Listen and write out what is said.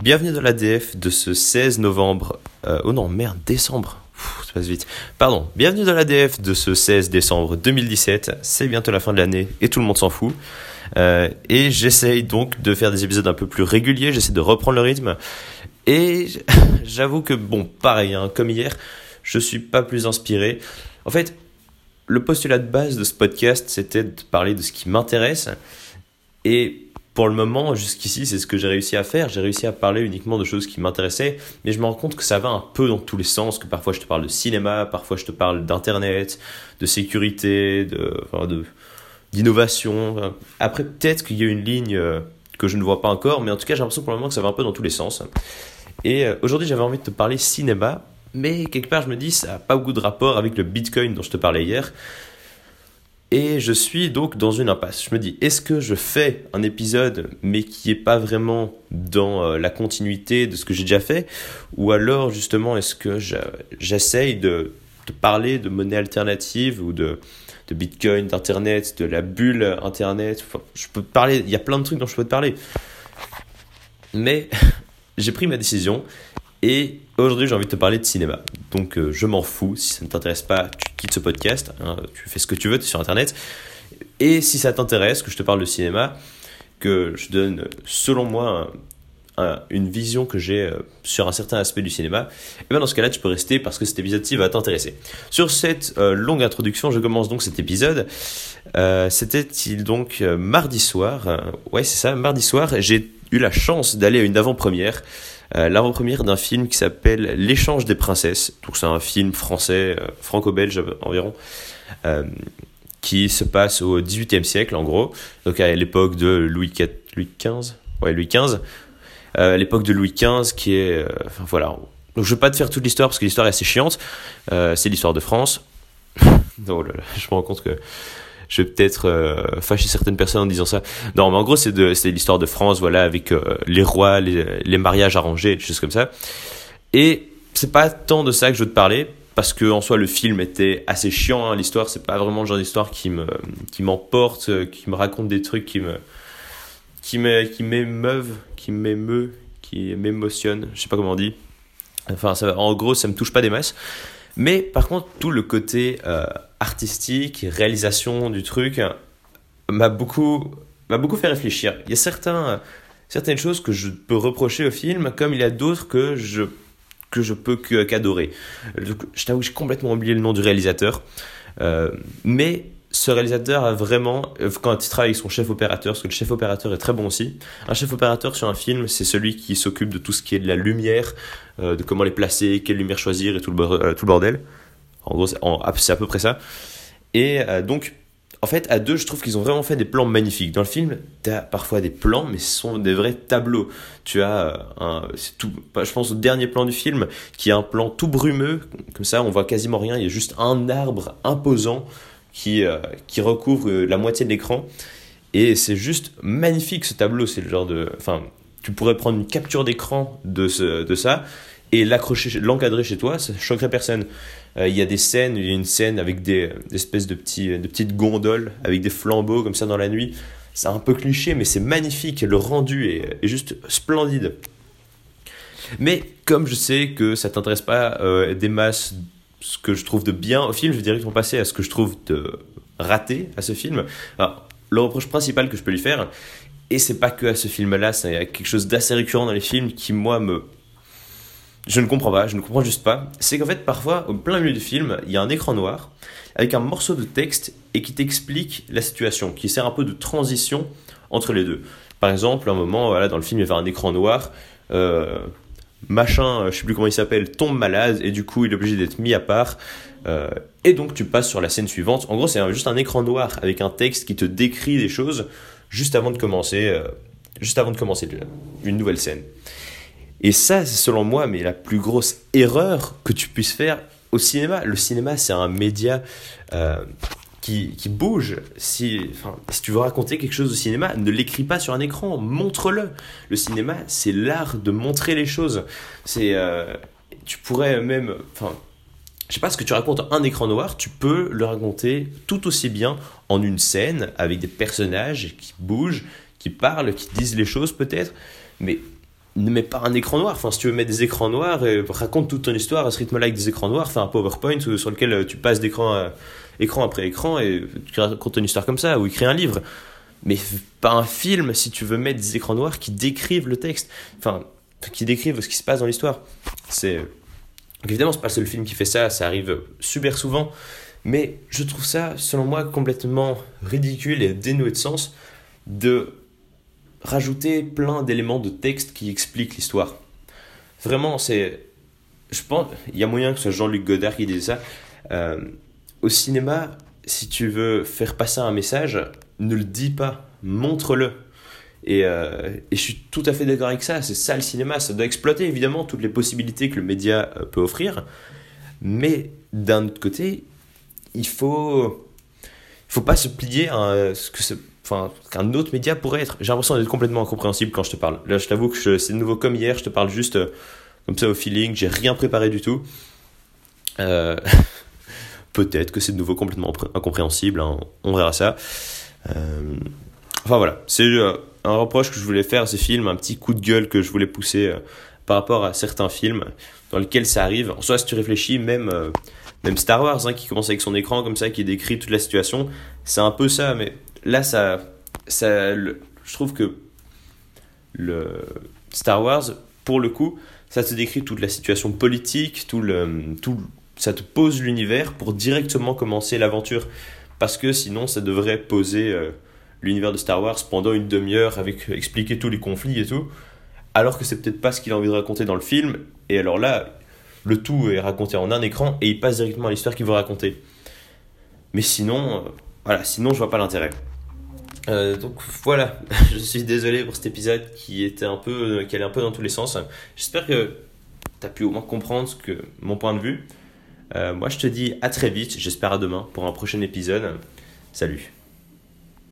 Bienvenue dans l'ADF de ce 16 novembre. Euh, oh non, merde, décembre. Ça passe vite. Pardon, bienvenue dans l'ADF de ce 16 décembre 2017. C'est bientôt la fin de l'année et tout le monde s'en fout. Euh, et j'essaye donc de faire des épisodes un peu plus réguliers, j'essaie de reprendre le rythme. Et j'avoue que, bon, pareil, hein, comme hier, je suis pas plus inspiré. En fait, le postulat de base de ce podcast, c'était de parler de ce qui m'intéresse. Et pour le moment, jusqu'ici, c'est ce que j'ai réussi à faire. J'ai réussi à parler uniquement de choses qui m'intéressaient, mais je me rends compte que ça va un peu dans tous les sens, que parfois je te parle de cinéma, parfois je te parle d'internet, de sécurité, de, d'innovation. Après, peut-être qu'il y a une ligne euh, que je ne vois pas encore, mais en tout cas, j'ai l'impression pour le moment que ça va un peu dans tous les sens. Et euh, aujourd'hui, j'avais envie de te parler cinéma, mais quelque part, je me dis, ça n'a pas beaucoup de rapport avec le Bitcoin dont je te parlais hier. Et je suis donc dans une impasse. Je me dis, est-ce que je fais un épisode mais qui n'est pas vraiment dans euh, la continuité de ce que j'ai déjà fait? Ou alors justement, est-ce que j'essaye de, de, parler de monnaie alternative ou de, de Bitcoin, d'Internet, de la bulle Internet? Je peux parler, il y a plein de trucs dont je peux te parler. Mais j'ai pris ma décision et aujourd'hui, j'ai envie de te parler de cinéma. Donc, euh, je m'en fous. Si ça ne t'intéresse pas, tu quittes ce podcast. Hein, tu fais ce que tu veux, tu es sur Internet. Et si ça t'intéresse, que je te parle de cinéma, que je donne, selon moi, une vision que j'ai euh, sur un certain aspect du cinéma, et bien dans ce cas-là, tu peux rester parce que cet épisode-ci va t'intéresser. Sur cette euh, longue introduction, je commence donc cet épisode. C'était-il donc mardi soir? Ouais, c'est ça, mardi soir. J'ai eu la chance d'aller à une avant-première euh, l'avant-première d'un film qui s'appelle L'échange des princesses. Donc c'est un film français, euh, franco-belge environ, euh, qui se passe au XVIIIe siècle en gros, donc à l'époque de Louis, XV, ouais Louis XV, à l'époque de Louis XV qui est, enfin voilà. Donc je vais pas te faire toute l'histoire parce que l'histoire est assez chiante. c'est l'histoire de France. oh je me rends compte que je vais peut-être euh, fâcher certaines personnes en disant ça. Non, mais en gros, c'est de, c'est l'histoire de France, voilà, avec euh, les rois, les, les, mariages arrangés, des choses comme ça. Et c'est pas tant de ça que je veux te parler, parce que en soi, le film était assez chiant. Hein, l'histoire, c'est pas vraiment le genre d'histoire qui me, qui m'emporte, euh, qui me raconte des trucs qui me, qui me, qui m'émeuvent, qui m'émeut, qui m'émotionne. Je sais pas comment on dit. Enfin, ça, en gros, ça me touche pas des masses. Mais par contre, tout le côté euh, artistique, réalisation du truc, m'a beaucoup, m'a beaucoup fait réfléchir. Il y a certains, certaines choses que je peux reprocher au film, comme il y a d'autres que je, que je peux qu'adorer. Je t'avoue j'ai complètement oublié le nom du réalisateur. Euh, mais ce réalisateur a vraiment, euh, quand il travaille avec son chef opérateur, parce que le chef opérateur est très bon aussi, un chef opérateur sur un film, c'est celui qui s'occupe de tout ce qui est de la lumière, euh, de comment les placer, quelle lumière choisir et tout le, euh, bordel. En gros, c'est à peu près ça. Et donc, en fait, à deux, je trouve qu'ils ont vraiment fait des plans magnifiques. Dans le film, tu as parfois des plans, mais ce sont des vrais tableaux. Tu as un, tout, je pense au dernier plan du film, qui est un plan tout brumeux, comme ça, on voit quasiment rien. Il y a juste un arbre imposant qui, euh, qui recouvre euh, la moitié de l'écran. Et c'est juste magnifique ce tableau. C'est le genre de. Enfin, tu pourrais prendre une capture d'écran de, de ça et l'accrocher, l'encadrer chez toi, ça choquerait personne. Euh, il y a des scènes, il y a une scène avec des, espèces de, petits, de petites gondoles avec des flambeaux comme ça dans la nuit. C'est un peu cliché, mais c'est magnifique. Le rendu est, est, juste splendide. Mais comme je sais que ça t'intéresse pas des masses ce que je trouve de bien au film, je vais directement passer à ce que je trouve de raté à ce film. Alors, le reproche principal que je peux lui faire, et c'est pas que à ce film-là, c'est quelque chose d'assez récurrent dans les films qui, moi, me. Je ne comprends pas, je ne comprends juste pas. C'est qu'en fait, parfois, au plein milieu du film, il y a un écran noir avec un morceau de texte et qui t'explique la situation, qui sert un peu de transition entre les deux. Par exemple, un moment, voilà, dans le film, il y avait un écran noir. Euh, machin, euh, je sais plus comment il s'appelle, tombe malade et du coup il est obligé d'être mis à part. Euh, et donc tu passes sur la scène suivante. En gros, c'est juste un écran noir avec un texte qui te décrit des choses juste avant de commencer, euh, juste avant de commencer une nouvelle scène. Et ça, c'est selon moi, mais la plus grosse erreur que tu puisses faire au cinéma. Le cinéma, c'est un média qui, bouge. Si, enfin, si tu veux raconter quelque chose au cinéma, ne l'écris pas sur un écran, montre-le. Le cinéma, c'est l'art de montrer les choses. C'est, euh, tu pourrais même, enfin, je sais pas, ce que tu racontes un écran noir, tu peux le raconter tout aussi bien en une scène avec des personnages qui bougent, qui parlent, qui disent les choses peut-être, mais ne mets pas un écran noir. Enfin, si tu veux mettre des écrans noirs, et raconte toute ton histoire à ce rythme-là avec des écrans noirs. Fais un PowerPoint sur lequel tu passes d'écran écran après écran et tu racontes une histoire comme ça ou écris un livre. Mais pas un film si tu veux mettre des écrans noirs qui décrivent le texte. Enfin, qui décrivent ce qui se passe dans l'histoire. C'est évidemment c'est pas le seul film qui fait ça, ça arrive super souvent, mais je trouve ça selon moi complètement ridicule et dénoué de sens de rajouter plein d'éléments de texte qui expliquent l'histoire. Vraiment, c'est je pense il y a moyen que ce soit Jean-Luc Godard qui dise ça. Euh, au cinéma, si tu veux faire passer un message, ne le dis pas, montre-le. Euh, et, je suis tout à fait d'accord avec ça, c'est ça le cinéma, ça doit exploiter évidemment toutes les possibilités que le média euh, peut offrir, mais d'un autre côté, il faut, faut pas se plier à ce que enfin, qu'un autre média pourrait être. J'ai l'impression d'être complètement incompréhensible quand je te parle. Là, je t'avoue que c'est nouveau comme hier, je te parle juste euh, comme ça au feeling, j'ai rien préparé du tout. Peut-être que c'est de nouveau complètement incompréhensible, hein, on verra ça. Enfin voilà, c'est un reproche que je voulais faire à ces films, un petit coup de gueule que je voulais pousser euh, par rapport à certains films dans lesquels ça arrive. En soit, si tu réfléchis, même, euh, même Star Wars, hein, qui commence avec son écran comme ça, qui décrit toute la situation, c'est un peu ça, mais là, ça, ça je trouve que le Star Wars, pour le coup, ça te décrit toute la situation politique, tout le, tout, ça te pose l'univers pour directement commencer l'aventure. Parce que sinon, ça devrait poser euh, l'univers de Star Wars pendant une demi-heure avec expliquer tous les conflits et tout, alors que c'est peut-être pas ce qu'il a envie de raconter dans le film. Et alors là, le tout est raconté en un écran et il passe directement à l'histoire qu'il veut raconter. Mais sinon, euh, voilà, sinon je vois pas l'intérêt. Euh, donc voilà, je suis désolé pour cet épisode qui était un peu, qui allait un peu dans tous les sens. J'espère que tu as pu au moins comprendre ce que, mon point de vue. Euh, moi je te dis à très vite, j'espère à demain pour un prochain épisode. Salut